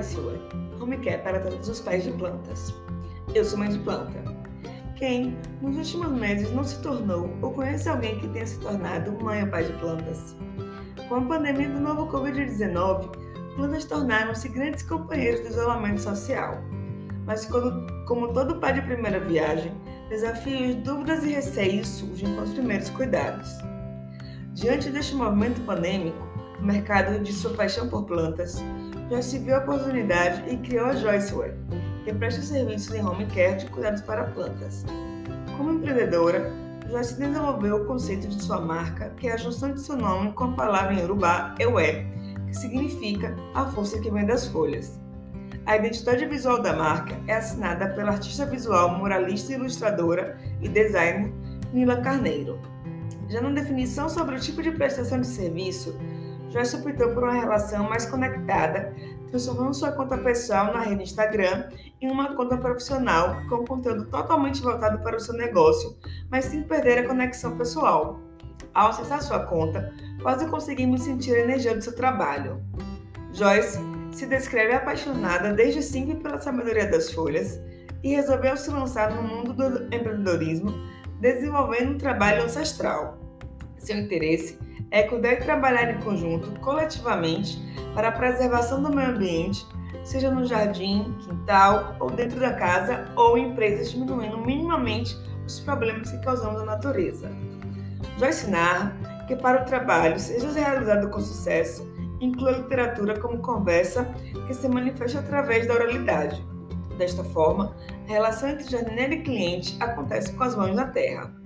Way, home care para todos os pais de plantas. Eu sou mãe de planta. Quem, nos últimos meses, não se tornou ou conhece alguém que tenha se tornado mãe ou pai de plantas? Com a pandemia do novo Covid-19, plantas tornaram-se grandes companheiros do isolamento social. Mas, quando, como todo pai de primeira viagem, desafios, dúvidas e receios surgem com os primeiros cuidados. Diante deste movimento pandêmico, mercado de sua paixão por plantas se viu a oportunidade e criou a Joyceware, que presta serviços em home care de cuidados para plantas. Como empreendedora, Joyce desenvolveu o conceito de sua marca, que é a junção de seu nome com a palavra em urubá Ewe, que significa a força que vem das folhas. A identidade visual da marca é assinada pela artista visual, muralista, ilustradora e designer Nila Carneiro. Já na definição sobre o tipo de prestação de serviço, Joyce optou por uma relação mais conectada, transformando sua conta pessoal na rede Instagram em uma conta profissional com conteúdo totalmente voltado para o seu negócio, mas sem perder a conexão pessoal. Ao acessar sua conta, quase conseguimos sentir a energia do seu trabalho. Joyce se descreve apaixonada desde sempre pela sabedoria das folhas e resolveu se lançar no mundo do empreendedorismo, desenvolvendo um trabalho ancestral. Seu interesse é cuidar e trabalhar em conjunto, coletivamente, para a preservação do meio ambiente, seja no jardim, quintal ou dentro da casa ou em empresas, diminuindo minimamente os problemas que causamos à natureza. Joyce narra que para o trabalho seja realizado com sucesso, inclui a literatura como conversa que se manifesta através da oralidade. Desta forma, a relação entre jardineiro e cliente acontece com as mãos na terra.